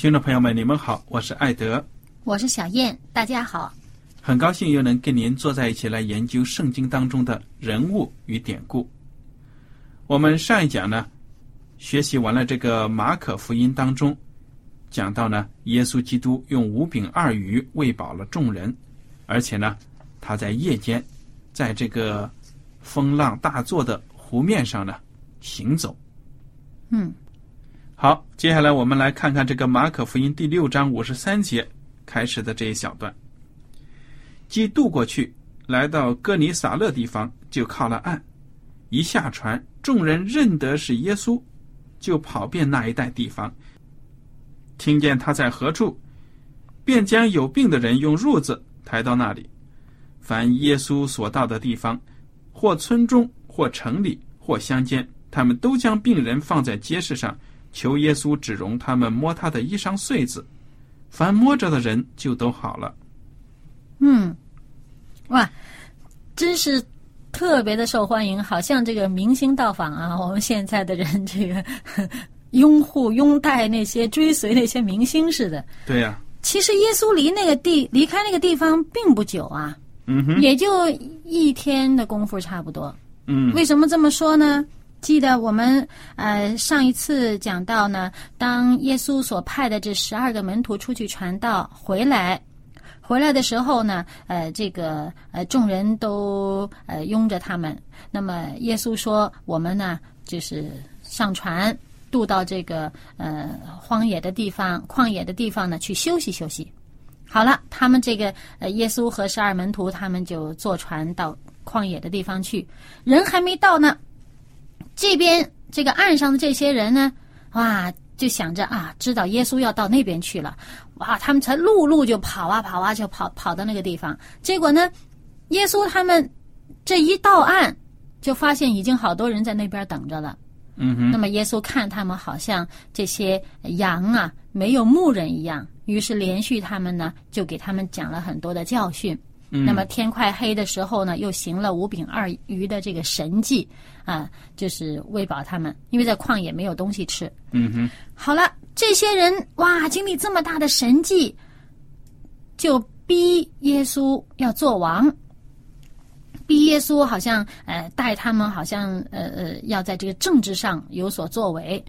听众朋友们，你们好，我是艾德，我是小燕，大家好。很高兴又能跟您坐在一起来研究圣经当中的人物与典故。我们上一讲呢，学习完了这个马可福音当中，讲到呢，耶稣基督用五饼二鱼喂饱了众人，而且呢，他在夜间，在这个风浪大作的湖面上呢行走。嗯。好，接下来我们来看看这个马可福音第六章五十三节开始的这一小段。既渡过去，来到哥尼撒勒地方，就靠了岸。一下船，众人认得是耶稣，就跑遍那一带地方。听见他在何处，便将有病的人用褥子抬到那里。凡耶稣所到的地方，或村中，或城里，或乡间，他们都将病人放在街市上。求耶稣只容他们摸他的衣裳穗子，凡摸着的人就都好了。嗯，哇，真是特别的受欢迎，好像这个明星到访啊！我们现在的人这个拥护、拥戴那些追随那些明星似的。对呀。其实耶稣离那个地离开那个地方并不久啊，嗯哼，也就一天的功夫差不多。嗯，为什么这么说呢？记得我们呃上一次讲到呢，当耶稣所派的这十二个门徒出去传道回来，回来的时候呢，呃，这个呃众人都呃拥着他们。那么耶稣说：“我们呢，就是上船渡到这个呃荒野的地方、旷野的地方呢，去休息休息。”好了，他们这个呃耶稣和十二门徒他们就坐船到旷野的地方去，人还没到呢。这边这个岸上的这些人呢，哇，就想着啊，知道耶稣要到那边去了，哇，他们才陆路就跑啊跑啊，就跑跑到那个地方。结果呢，耶稣他们这一到岸，就发现已经好多人在那边等着了。嗯哼。那么耶稣看他们好像这些羊啊没有牧人一样，于是连续他们呢就给他们讲了很多的教训。那么天快黑的时候呢，又行了五饼二鱼的这个神迹啊，就是喂饱他们，因为在旷野没有东西吃。嗯哼。好了，这些人哇，经历这么大的神迹，就逼耶稣要做王，逼耶稣好像呃带他们好像呃呃要在这个政治上有所作为。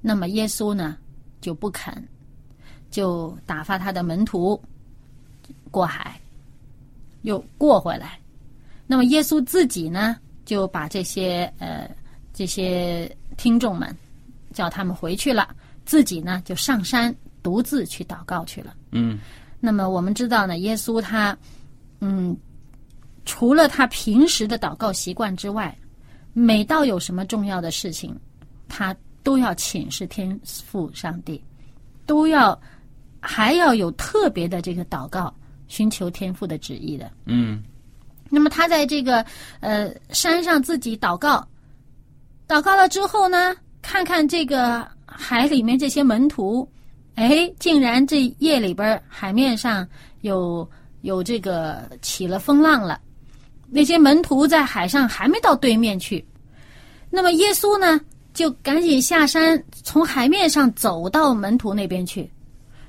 那么耶稣呢就不肯，就打发他的门徒过海。又过回来，那么耶稣自己呢，就把这些呃这些听众们叫他们回去了，自己呢就上山独自去祷告去了。嗯，那么我们知道呢，耶稣他嗯，除了他平时的祷告习惯之外，每到有什么重要的事情，他都要请示天父上帝，都要还要有特别的这个祷告。寻求天父的旨意的，嗯，那么他在这个呃山上自己祷告，祷告了之后呢，看看这个海里面这些门徒，哎，竟然这夜里边海面上有有这个起了风浪了。那些门徒在海上还没到对面去，那么耶稣呢，就赶紧下山，从海面上走到门徒那边去。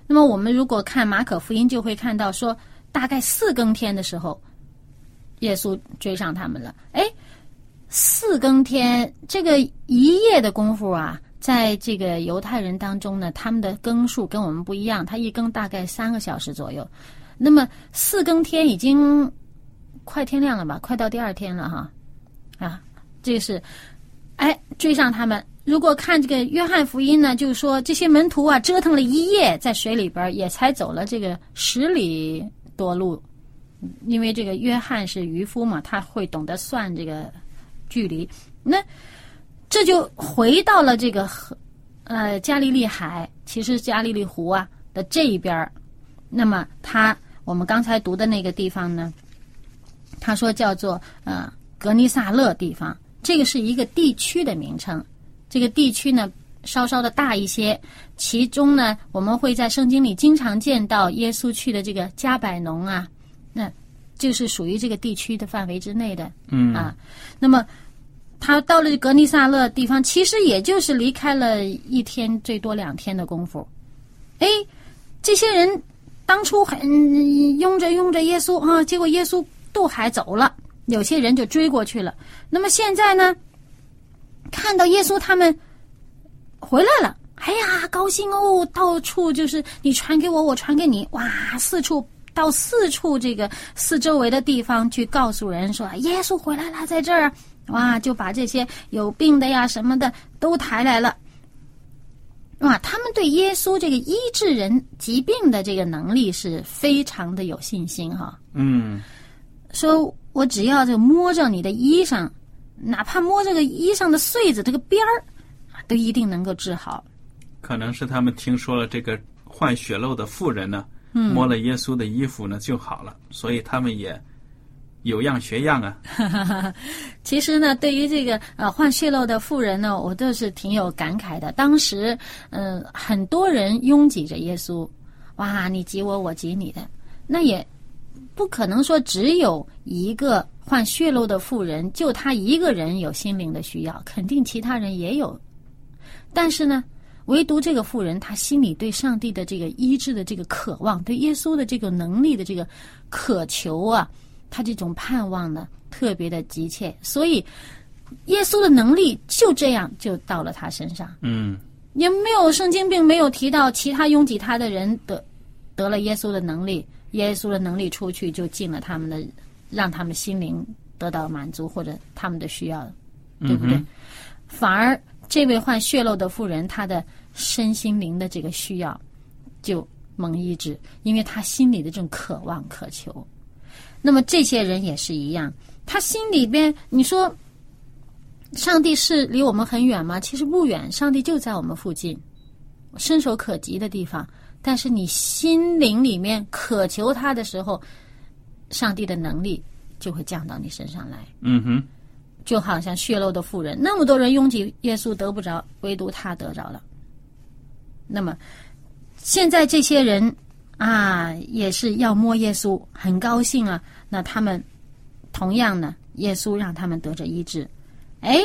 那么我们如果看马可福音，就会看到说，大概四更天的时候，耶稣追上他们了。哎，四更天这个一夜的功夫啊，在这个犹太人当中呢，他们的更数跟我们不一样，他一更大概三个小时左右。那么四更天已经。快天亮了吧？快到第二天了哈，啊，这是，哎，追上他们。如果看这个约翰福音呢，就是说这些门徒啊，折腾了一夜，在水里边也才走了这个十里多路，因为这个约翰是渔夫嘛，他会懂得算这个距离。那这就回到了这个，呃，加利利海，其实加利利湖啊的这一边那么他，我们刚才读的那个地方呢？他说叫做呃格尼萨勒地方，这个是一个地区的名称。这个地区呢稍稍的大一些，其中呢我们会在圣经里经常见到耶稣去的这个加百农啊，就是属于这个地区的范围之内的。嗯啊，那么他到了格尼萨勒地方，其实也就是离开了一天最多两天的功夫。哎，这些人当初很拥着拥着耶稣啊，结果耶稣。渡海走了，有些人就追过去了。那么现在呢？看到耶稣他们回来了，哎呀，高兴哦！到处就是你传给我，我传给你，哇！四处到四处这个四周围的地方去告诉人说耶稣回来了，在这儿，哇！就把这些有病的呀什么的都抬来了。哇！他们对耶稣这个医治人疾病的这个能力是非常的有信心哈。嗯。说我只要就摸着你的衣裳，哪怕摸这个衣裳的穗子这个边儿，都一定能够治好。可能是他们听说了这个患血漏的妇人呢，摸了耶稣的衣服呢就好了，所以他们也有样学样啊。其实呢，对于这个呃患血漏的妇人呢，我倒是挺有感慨的。当时嗯，很多人拥挤着耶稣，哇，你挤我，我挤你的，那也。不可能说只有一个患血漏的妇人，就他一个人有心灵的需要，肯定其他人也有。但是呢，唯独这个妇人，她心里对上帝的这个医治的这个渴望，对耶稣的这个能力的这个渴求啊，她这种盼望呢，特别的急切。所以，耶稣的能力就这样就到了她身上。嗯，也没有圣经并没有提到其他拥挤他的人得得了耶稣的能力。耶稣的能力出去，就进了他们的，让他们心灵得到满足，或者他们的需要，对不对？反而这位患血漏的妇人，她的身心灵的这个需要就蒙医治，因为他心里的这种渴望渴求。那么这些人也是一样，他心里边，你说，上帝是离我们很远吗？其实不远，上帝就在我们附近，伸手可及的地方。但是你心灵里面渴求他的时候，上帝的能力就会降到你身上来。嗯哼，就好像血漏的妇人，那么多人拥挤耶稣得不着，唯独他得着了。那么现在这些人啊，也是要摸耶稣，很高兴啊。那他们同样呢，耶稣让他们得着医治。哎，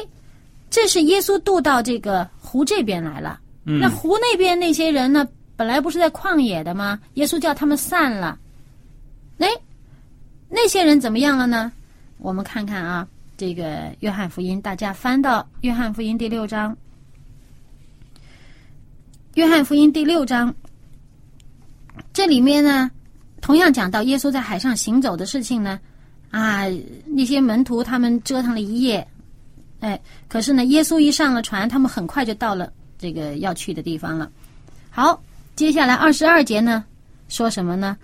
这是耶稣渡到这个湖这边来了。那湖那边那些人呢？本来不是在旷野的吗？耶稣叫他们散了。哎，那些人怎么样了呢？我们看看啊，这个《约翰福音》，大家翻到《约翰福音》第六章，《约翰福音》第六章，这里面呢，同样讲到耶稣在海上行走的事情呢。啊，那些门徒他们折腾了一夜，哎，可是呢，耶稣一上了船，他们很快就到了这个要去的地方了。好。接下来二十二节呢，说什么呢？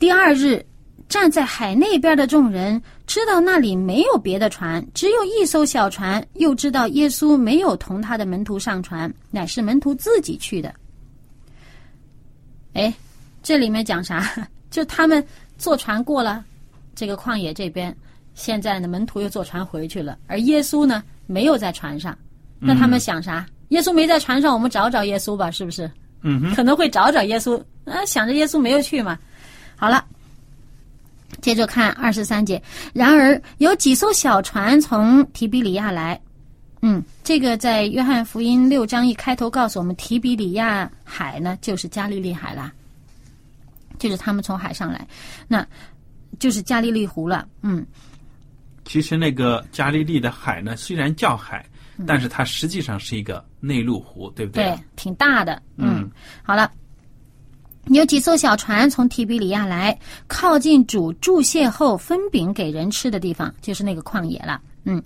第二日，站在海那边的众人知道那里没有别的船，只有一艘小船，又知道耶稣没有同他的门徒上船，乃是门徒自己去的。哎，这里面讲啥？就他们坐船过了这个旷野这边，现在呢，门徒又坐船回去了，而耶稣呢，没有在船上。那他们想啥？耶稣没在船上，我们找找耶稣吧，是不是？嗯，可能会找找耶稣，啊，想着耶稣没有去嘛。好了，接着看二十三节。然而有几艘小船从提比里亚来，嗯，这个在约翰福音六章一开头告诉我们，提比里亚海呢就是加利利海啦，就是他们从海上来，那就是加利利湖了。嗯，其实那个加利利的海呢，虽然叫海，但是它实际上是一个内陆湖，对不对对？，挺大的。嗯，好了，有几艘小船从提比里亚来，靠近主注谢后分饼给人吃的地方，就是那个旷野了。嗯，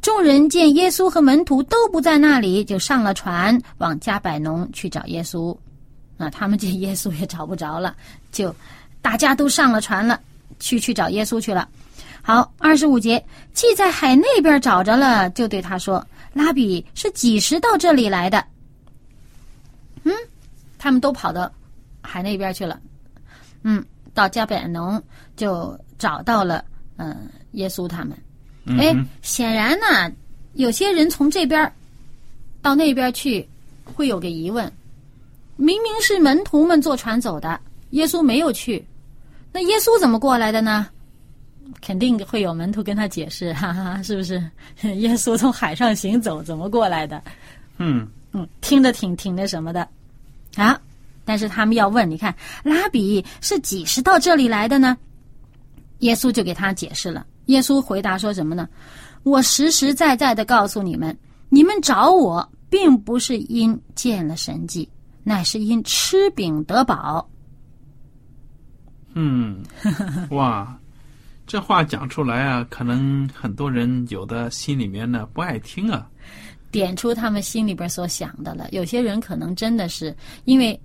众人见耶稣和门徒都不在那里，就上了船往加百农去找耶稣。啊，他们见耶稣也找不着了，就大家都上了船了，去去找耶稣去了。好，二十五节，既在海那边找着了，就对他说：“拉比是几时到这里来的？”嗯，他们都跑到海那边去了。嗯，到加百农就找到了嗯、耶稣他们。哎显然呢，有些人从这边到那边去，会有个疑问：明明是门徒们坐船走的，耶稣没有去，那耶稣怎么过来的呢？肯定会有门徒跟他解释，哈哈，是不是？耶稣从海上行走，怎么过来的？嗯，嗯，听着挺挺那什么的啊。但是他们要问，你看拉比是几时到这里来的呢？耶稣就给他解释了。耶稣回答说什么呢？我实实在在的告诉你们，你们找我，并不是因见了神迹，乃是因吃饼得饱。嗯，哇，这话讲出来啊，可能很多人有的心里面呢不爱听啊。点出他们心里边所想的了。有些人可能真的是因为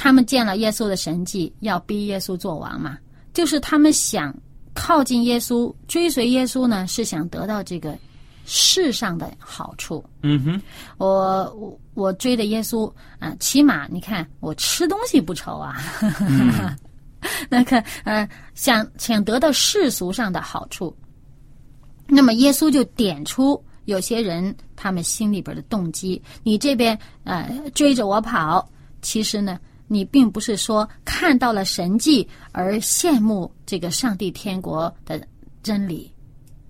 他们见了耶稣的神迹，要逼耶稣做王嘛，就是他们想靠近耶稣、追随耶稣呢，是想得到这个世上的好处。嗯哼，我我我追的耶稣啊、起码你看我吃东西不愁啊，那个呃想想得到世俗上的好处，那么耶稣就点出有些人他们心里边的动机，你这边呃追着我跑，其实呢。你并不是说看到了神迹而羡慕这个上帝天国的真理，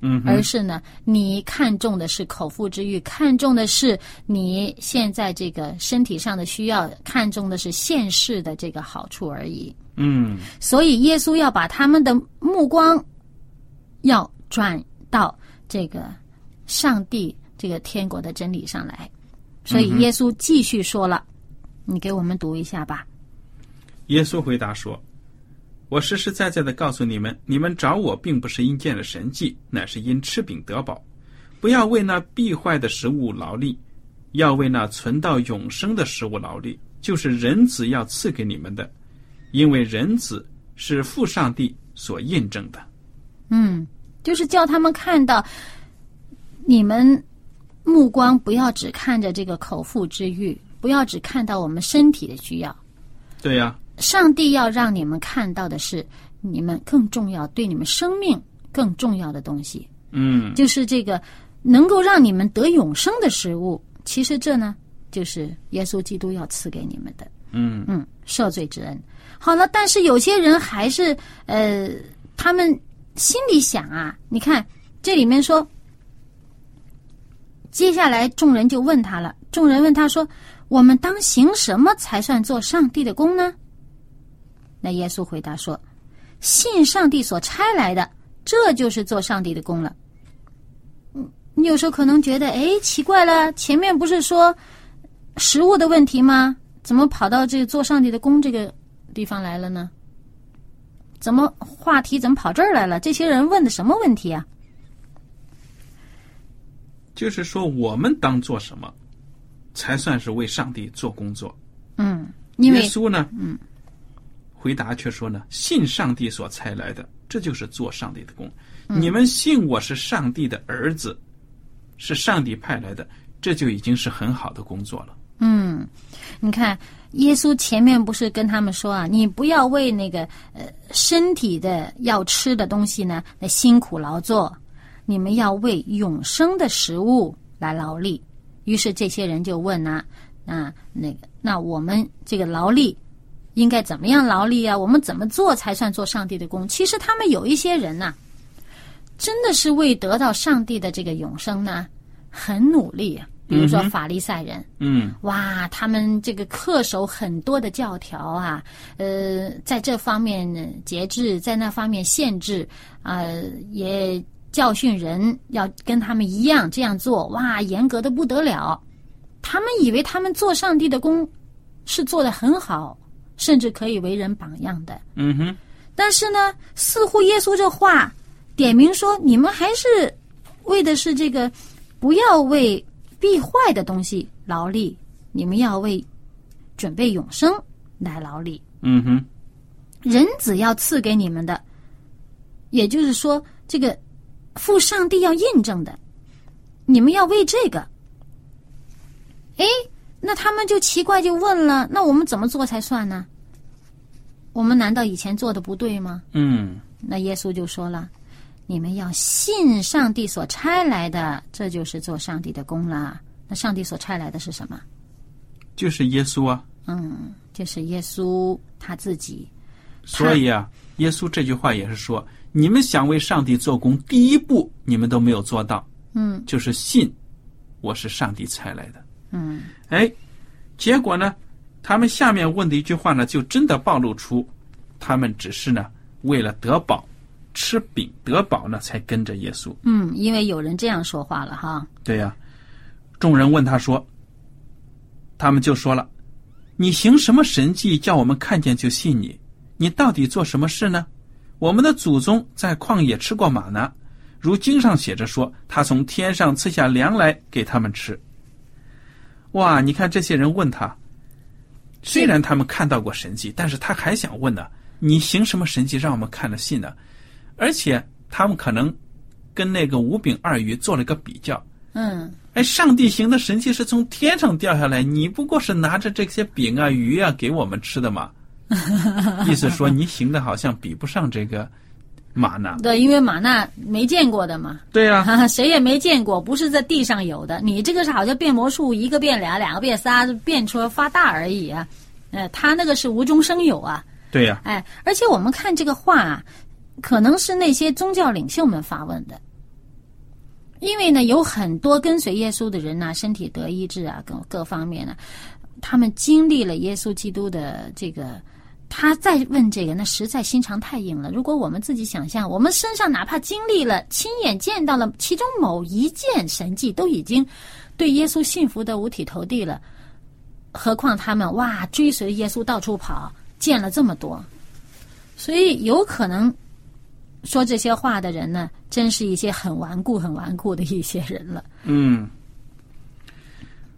嗯，而是呢，你看重的是口腹之欲，看重的是你现在这个身体上的需要，看重的是现世的这个好处而已。嗯所以，耶稣要把他们的目光要转到这个上帝这个天国的真理上来。所以，耶稣继续说了，你给我们读一下吧。耶稣回答说：“我实实在在的告诉你们，你们找我，并不是因见了神迹，乃是因吃饼得饱。不要为那必坏的食物劳力，要为那存到永生的食物劳力，就是人子要赐给你们的，因为人子是父上帝所印证的。嗯，就是叫他们看到，你们目光不要只看着这个口腹之欲，不要只看到我们身体的需要。对呀、上帝要让你们看到的是你们更重要、对你们生命更重要的东西，嗯就是这个能够让你们得永生的食物。其实这呢，就是耶稣基督要赐给你们的。嗯嗯，赦罪之恩。好了，但是有些人还是呃，他们心里想啊，你看这里面说，接下来众人就问他了，众人问他说：“我们当行什么才算做上帝的功呢？”那耶稣回答说：“信上帝所差来的，这就是做上帝的功了。”嗯，你有时候可能觉得，哎，奇怪了，前面不是说食物的问题吗？怎么跑到这做上帝的工这个地方来了呢？怎么话题怎么跑这儿来了？这些人问的什么问题啊？就是说我们当做什么，才算是为上帝做工作？嗯，因为耶稣呢，嗯，回答却说呢，信上帝所差来的，这就是做上帝的工。嗯你们信我是上帝的儿子，是上帝派来的，这就已经是很好的工作了。嗯，你看，耶稣前面不是跟他们说啊，你不要为那个呃身体的要吃的东西呢，那辛苦劳作，你们要为永生的食物来劳力。于是这些人就问呐、啊，那个，那我们这个劳力应该怎么样劳力啊？我们怎么做才算做上帝的工？其实他们有一些人呐、真的是为得到上帝的这个永生呢，很努力啊。比如说法利赛人，嗯哇，他们这个恪守很多的教条啊，呃，在这方面节制，在那方面限制，呃，也教训人要跟他们一样这样做，哇，严格的不得了。他们以为他们做上帝的工是做的很好，甚至可以为人榜样的。嗯哼，但是呢，似乎耶稣这话点明说，你们还是为的是这个，不要为必坏的东西劳力，你们要为准备永生来劳力。嗯哼，人子要赐给你们的，也就是说，这个父上帝要印证的，你们要为这个。哎，那他们就奇怪，就问了：那我们怎么做才算呢？我们难道以前做的不对吗？嗯那耶稣就说了：“你们要信上帝所差来的，这就是做上帝的功啦。那上帝所差来的是什么？就是耶稣啊。嗯，就是耶稣他自己。所以啊，耶稣这句话也是说，你们想为上帝做工，第一步你们都没有做到，嗯就是信我是上帝差来的。嗯哎，结果呢，他们下面问的一句话呢，就真的暴露出他们只是呢为了得饱，吃饼得饱呢才跟着耶稣。嗯，因为有人这样说话了哈。对呀、众人问他说，他们就说了：“你行什么神迹，叫我们看见就信你？你到底做什么事呢？我们的祖宗在旷野吃过马呢，如经上写着说，他从天上赐下粮来给他们吃。”哇，你看这些人问他，虽然他们看到过神迹，但是他还想问呢：你行什么神迹让我们看了信呢？而且他们可能跟那个五饼二鱼做了个比较。嗯哎，上帝行的神迹是从天上掉下来，你不过是拿着这些饼啊、鱼啊给我们吃的嘛。意思说你行的好像比不上这个马纳。对，因为马纳没见过的嘛，对呀、谁也没见过，不是在地上有的。你这个是好像变魔术，一个变俩，两个变仨，变出来发大而已啊。呃，他那个是无中生有啊。对呀、哎，而且我们看这个话啊，可能是那些宗教领袖们发问的，因为呢，有很多跟随耶稣的人呐、身体得医治啊，各各方面呢，他们经历了耶稣基督的这个。他再问这个，那实在心肠太硬了。如果我们自己想象，我们身上哪怕经历了、亲眼见到了其中某一件神迹，都已经对耶稣信服的五体投地了，何况他们哇追随耶稣到处跑，见了这么多，所以有可能说这些话的人呢，真是一些很顽固、很顽固的一些人了。嗯，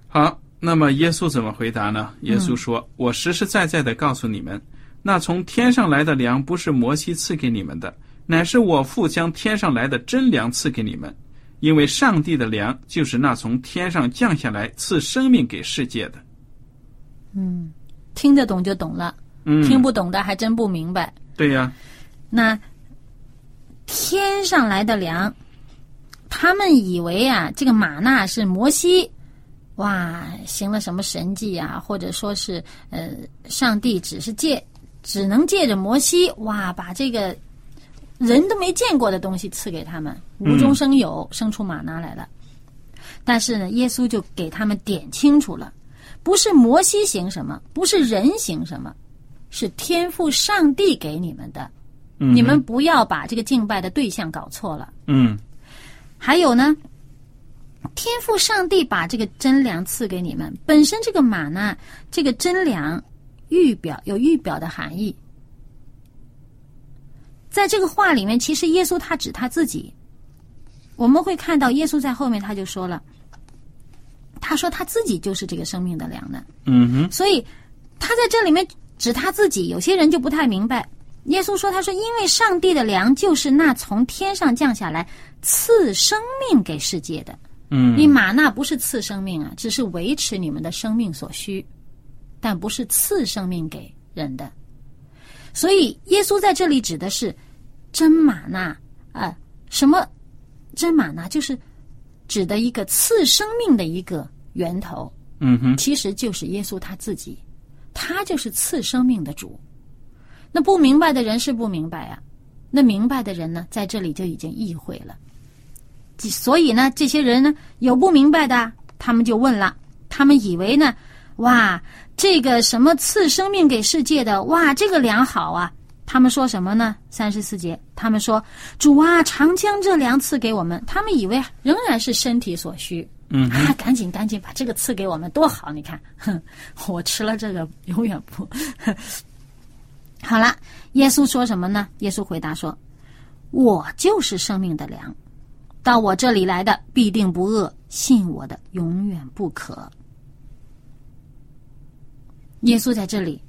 好，那么耶稣怎么回答呢？耶稣说：“我实实在在的告诉你们，那从天上来的粮不是摩西赐给你们的，乃是我父将天上来的真粮赐给你们。因为上帝的粮就是那从天上降下来赐生命给世界的。嗯听得懂就懂了，嗯，听不懂的还真不明白。对呀、那天上来的粮，他们以为啊，这个玛纳是摩西，哇，行了什么神迹啊，或者说是呃，上帝只是借，只能借着摩西，哇，把这个人都没见过的东西赐给他们，无中生有，生出玛拿来了。但是呢，耶稣就给他们点清楚了，不是摩西行什么，不是人行什么，是天赋上帝给你们的。嗯你们不要把这个敬拜的对象搞错了。嗯还有呢，天赋上帝把这个真粮赐给你们，本身这个马呢，这个真粮预表有预表的含义。在这个话里面，其实耶稣他指他自己。我们会看到耶稣在后面他就说了，他说他自己就是这个生命的粮呢。嗯哼，所以他在这里面指他自己，有些人就不太明白。耶稣说：“他说，因为上帝的粮就是那从天上降下来赐生命给世界的。嗯你玛纳不是赐生命啊，只是维持你们的生命所需，但不是赐生命给人的。所以耶稣在这里指的是真玛纳啊、什么真玛纳？就是指的一个赐生命的一个源头，嗯哼，其实就是耶稣他自己，他就是赐生命的主。那不明白的人是不明白啊，那明白的人呢，在这里就已经意会了。所以呢，这些人呢有不明白的，他们就问了，他们以为呢，哇，这个什么赐生命给世界的，哇，这个粮好啊。他们说什么呢？三十四节，他们说主啊，常将这粮赐给我们。他们以为仍然是身体所需。嗯啊，赶紧赶紧把这个赐给我们，多好！你看，哼，我吃了这个永远不。好了，耶稣说什么呢？耶稣回答说：“我就是生命的粮，到我这里来的必定不饿，信我的永远不渴。”耶稣在这里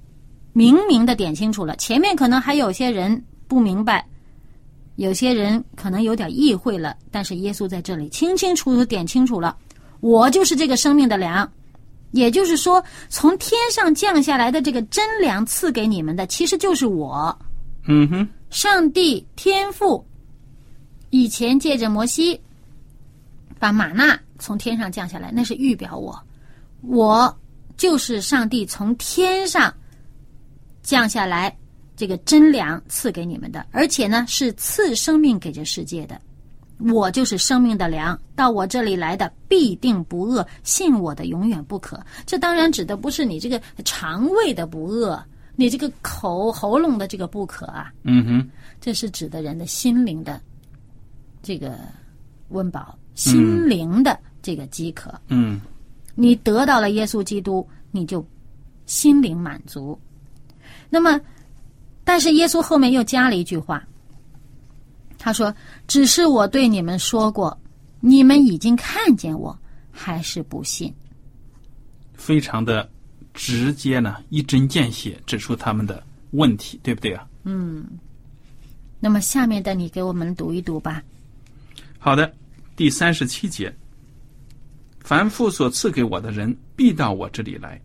明明的点清楚了，前面可能还有些人不明白，有些人可能有点意会了，但是耶稣在这里清清楚楚点清楚了，我就是这个生命的粮。也就是说，从天上降下来的这个真粮赐给你们的，其实就是我。嗯哼，上帝天父以前借着摩西把玛纳从天上降下来，那是预表我，我就是上帝从天上降下来这个真粮赐给你们的，而且呢是赐生命给这世界的。我就是生命的粮，到我这里来的必定不饿，信我的永远不渴。这当然指的不是你这个肠胃的不饿，你这个口喉咙的这个不渴啊，嗯哼，这是指的人的心灵的这个温饱，心灵的这个饥渴。嗯你得到了耶稣基督，你就心灵满足。那么，但是耶稣后面又加了一句话，他说：“只是我对你们说过，你们已经看见我，还是不信。非常的直接呢，一针见血指出他们的问题，对不对啊？”嗯那么下面的你给我们读一读吧。好的，第三十七节，凡父所赐给我的人，必到我这里来；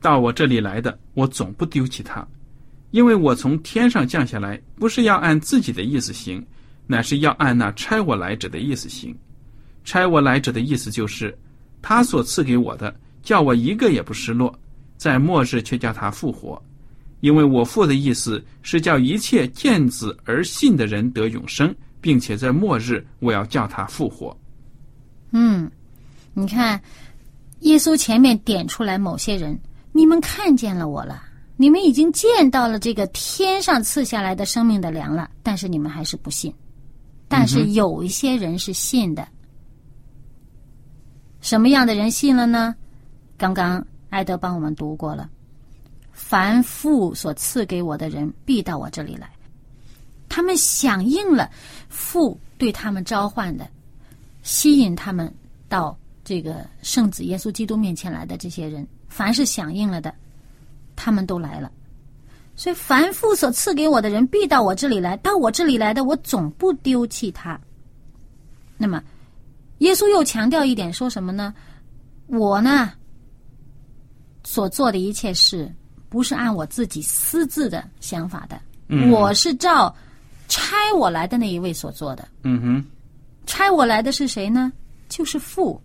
到我这里来的，我总不丢弃他，因为我从天上降下来，不是要按自己的意思行，乃是要按那差我来者的意思行。差我来者的意思就是，他所赐给我的，叫我一个也不失落，在末日却叫他复活。因为我父的意思是叫一切见子而信的人得永生，并且在末日我要叫他复活。嗯，你看，耶稣前面点出来某些人，你们看见了我了，你们已经见到了这个天上赐下来的生命的粮了，但是你们还是不信。但是有一些人是信的，什么样的人信了呢？刚刚艾德帮我们读过了，凡父所赐给我的人，必到我这里来。他们响应了父对他们召唤的，吸引他们到这个圣子耶稣基督面前来的这些人，凡是响应了的，他们都来了。所以，凡父所赐给我的人，必到我这里来；到我这里来的，我总不丢弃他。那么，耶稣又强调一点，说什么呢？我呢，所做的一切事，不是按我自己私自的想法的，嗯我是照差我来的那一位所做的。嗯哼，差我来的是谁呢？就是父。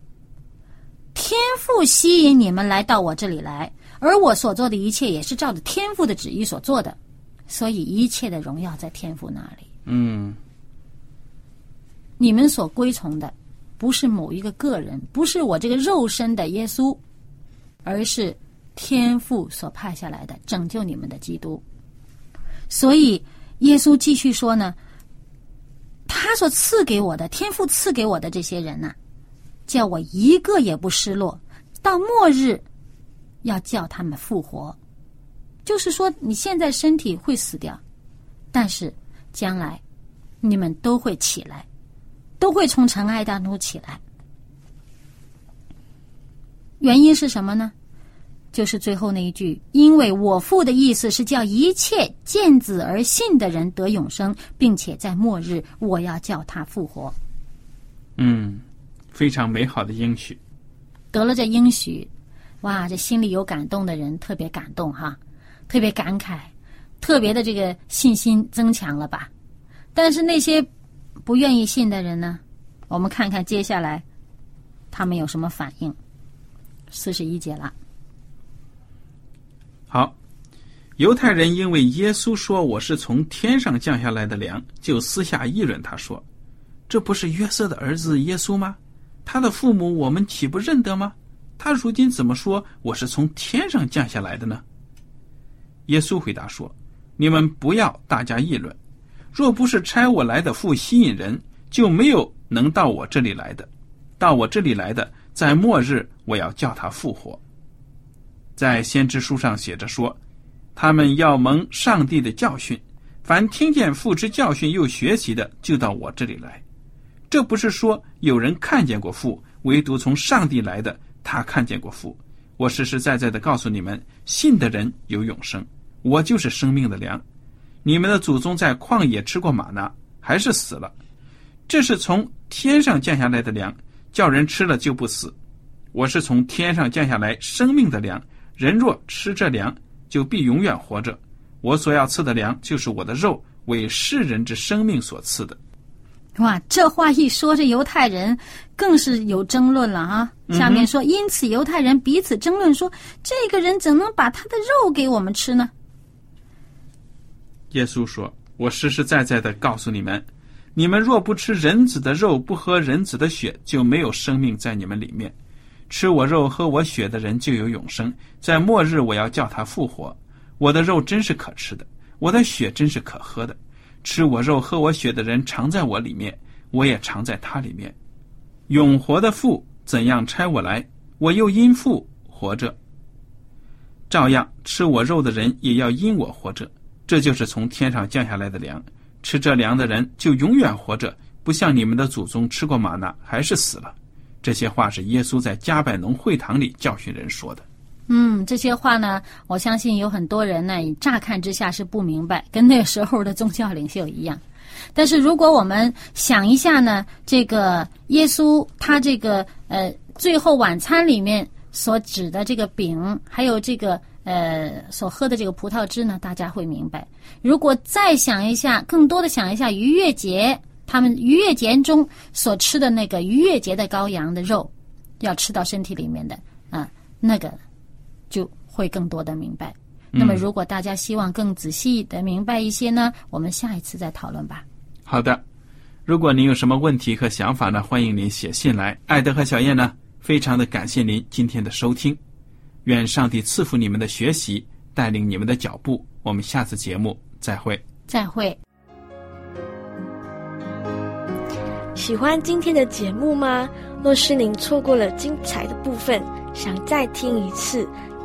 天赋吸引你们来到我这里来，而我所做的一切也是照着天赋的旨意所做的，所以一切的荣耀在天赋那里。嗯你们所归从的，不是某一个个人，不是我这个肉身的耶稣，而是天父所派下来的拯救你们的基督。所以耶稣继续说呢，他所赐给我的，天赋赐给我的这些人呐、叫我一个也不失落，到末日要叫他们复活。就是说，你现在身体会死掉，但是将来你们都会起来，都会从尘埃当中起来。原因是什么呢？就是最后那一句，因为我父的意思是叫一切见子而信的人得永生，并且在末日我要叫他复活。嗯，非常美好的应许。得了这应许，哇，这心里有感动的人特别感动哈，特别感慨，特别的这个信心增强了吧。但是那些不愿意信的人呢，我们看看接下来他们有什么反应。四十一节了。好，犹太人因为耶稣说我是从天上降下来的粮，就私下议论他说：“这不是约瑟的儿子耶稣吗？他的父母我们岂不认得吗？他如今怎么说我是从天上降下来的呢？”耶稣回答说：“你们不要大家议论。若不是差我来的父吸引人，就没有能到我这里来的。到我这里来的，在末日我要叫他复活。”在先知书上写着说：“他们要蒙上帝的教训，凡听见父之教训又学习的，就到我这里来。这不是说有人看见过父，唯独从上帝来的，他看见过父。我实实在在的告诉你们，信的人有永生。我就是生命的粮。你们的祖宗在旷野吃过玛纳，还是死了。这是从天上降下来的粮，叫人吃了就不死。我是从天上降下来生命的粮。”人若吃这粮，就必永远活着。我所要赐的粮，就是我的肉，为世人之生命所赐的。哇，这话一说，这犹太人更是有争论了啊！下面说，因此犹太人彼此争论说：“这个人怎能把他的肉给我们吃呢？”耶稣说：“我实实在在的告诉你们，你们若不吃人子的肉，不喝人子的血，就没有生命在你们里面。”吃我肉、喝我血的人就有永生，在末日我要叫他复活。我的肉真是可吃的，我的血真是可喝的。吃我肉、喝我血的人常在我里面，我也常在他里面。永活的父怎样差我来，我又因父活着。照样吃我肉的人也要因我活着。这就是从天上降下来的粮。吃这粮的人就永远活着，不像你们的祖宗吃过玛纳还是死了。这些话是耶稣在加百农会堂里教训人说的。嗯，这些话呢，我相信有很多人呢，乍看之下是不明白，跟那时候的宗教领袖一样。但是如果我们想一下呢，这个耶稣他这个呃最后晚餐里面所指的这个饼，还有这个呃所喝的这个葡萄汁呢，大家会明白。如果再想一下，更多的想一下逾越节。他们逾越节中所吃的那个逾越节的羔羊的肉，要吃到身体里面的啊，那个会更多的明白。那么，如果大家希望更仔细的明白一些呢，我们下一次再讨论吧。好的，如果您有什么问题和想法呢，欢迎您写信来。艾德和小燕呢，非常的感谢您今天的收听，愿上帝赐福你们的学习，带领你们的脚步。我们下次节目再会。再会。喜欢今天的节目吗？若是您错过了精彩的部分，想再听一次，